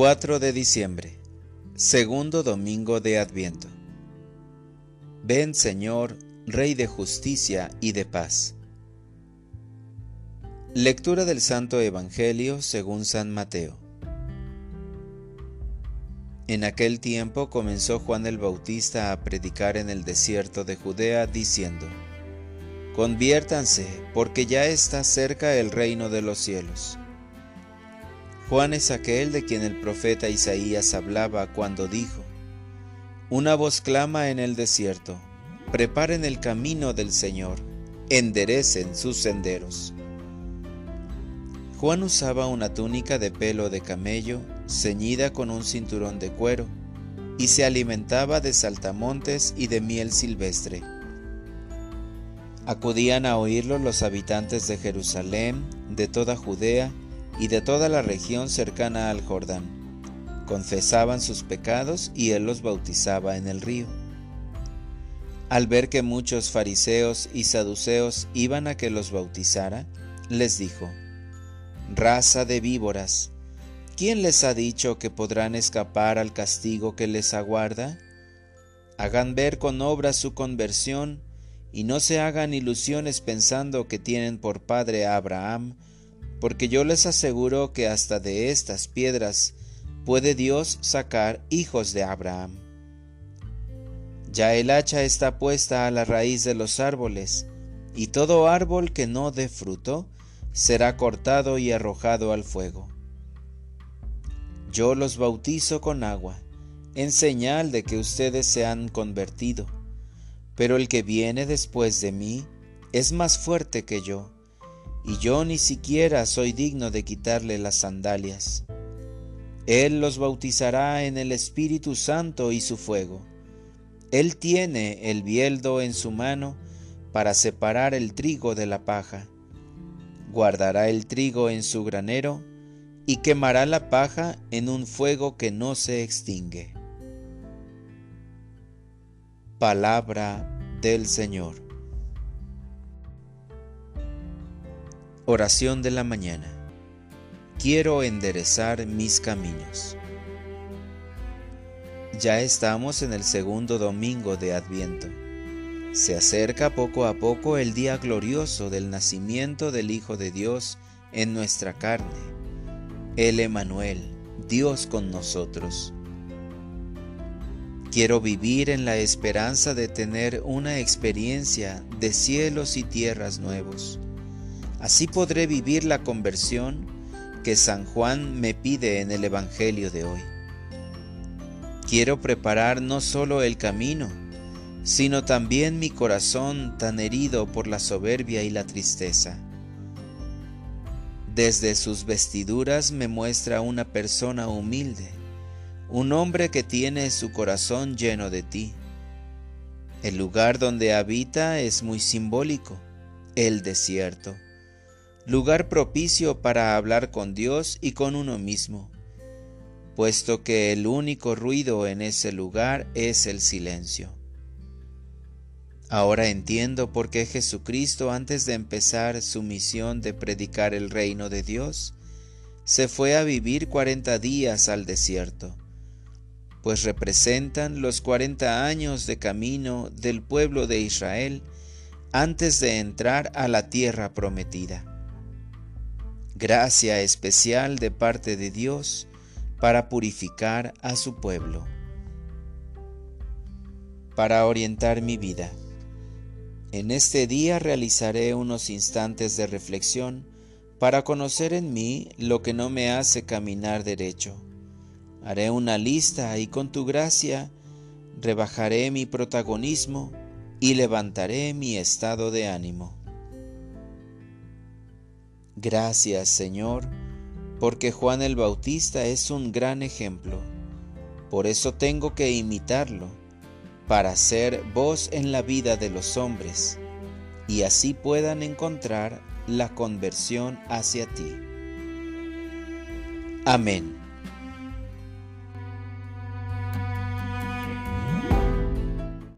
4 de diciembre, segundo domingo de Adviento. Ven Señor, Rey de justicia y de paz. Lectura del Santo Evangelio según San Mateo. En aquel tiempo comenzó Juan el Bautista a predicar en el desierto de Judea, diciendo, Conviértanse, porque ya está cerca el reino de los cielos. Juan es aquel de quien el profeta Isaías hablaba cuando dijo, Una voz clama en el desierto, preparen el camino del Señor, enderecen sus senderos. Juan usaba una túnica de pelo de camello, ceñida con un cinturón de cuero, y se alimentaba de saltamontes y de miel silvestre. Acudían a oírlo los habitantes de Jerusalén, de toda Judea, y de toda la región cercana al Jordán. Confesaban sus pecados y él los bautizaba en el río. Al ver que muchos fariseos y saduceos iban a que los bautizara, les dijo, Raza de víboras, ¿quién les ha dicho que podrán escapar al castigo que les aguarda? Hagan ver con obras su conversión y no se hagan ilusiones pensando que tienen por padre a Abraham, porque yo les aseguro que hasta de estas piedras puede Dios sacar hijos de Abraham. Ya el hacha está puesta a la raíz de los árboles, y todo árbol que no dé fruto será cortado y arrojado al fuego. Yo los bautizo con agua, en señal de que ustedes se han convertido, pero el que viene después de mí es más fuerte que yo y yo ni siquiera soy digno de quitarle las sandalias. Él los bautizará en el Espíritu Santo y su fuego. Él tiene el bieldo en su mano para separar el trigo de la paja. Guardará el trigo en su granero y quemará la paja en un fuego que no se extingue. Palabra del Señor. Oración de la mañana. Quiero enderezar mis caminos. Ya estamos en el segundo domingo de Adviento. Se acerca poco a poco el día glorioso del nacimiento del Hijo de Dios en nuestra carne, el Emanuel, Dios con nosotros. Quiero vivir en la esperanza de tener una experiencia de cielos y tierras nuevos Así podré vivir la conversión que San Juan me pide en el Evangelio de hoy. Quiero preparar no solo el camino, sino también mi corazón tan herido por la soberbia y la tristeza. Desde sus vestiduras me muestra una persona humilde, un hombre que tiene su corazón lleno de ti. El lugar donde habita es muy simbólico, el desierto lugar propicio para hablar con Dios y con uno mismo, puesto que el único ruido en ese lugar es el silencio. Ahora entiendo por qué Jesucristo antes de empezar su misión de predicar el reino de Dios, se fue a vivir cuarenta días al desierto, pues representan los cuarenta años de camino del pueblo de Israel antes de entrar a la tierra prometida gracia especial de parte de Dios para purificar a su pueblo. Para orientar mi vida. En este día realizaré unos instantes de reflexión para conocer en mí lo que no me hace caminar derecho. Haré una lista y con tu gracia rebajaré mi protagonismo y levantaré mi estado de ánimo. Gracias Señor, porque Juan el Bautista es un gran ejemplo. Por eso tengo que imitarlo, para ser voz en la vida de los hombres, y así puedan encontrar la conversión hacia ti. Amén.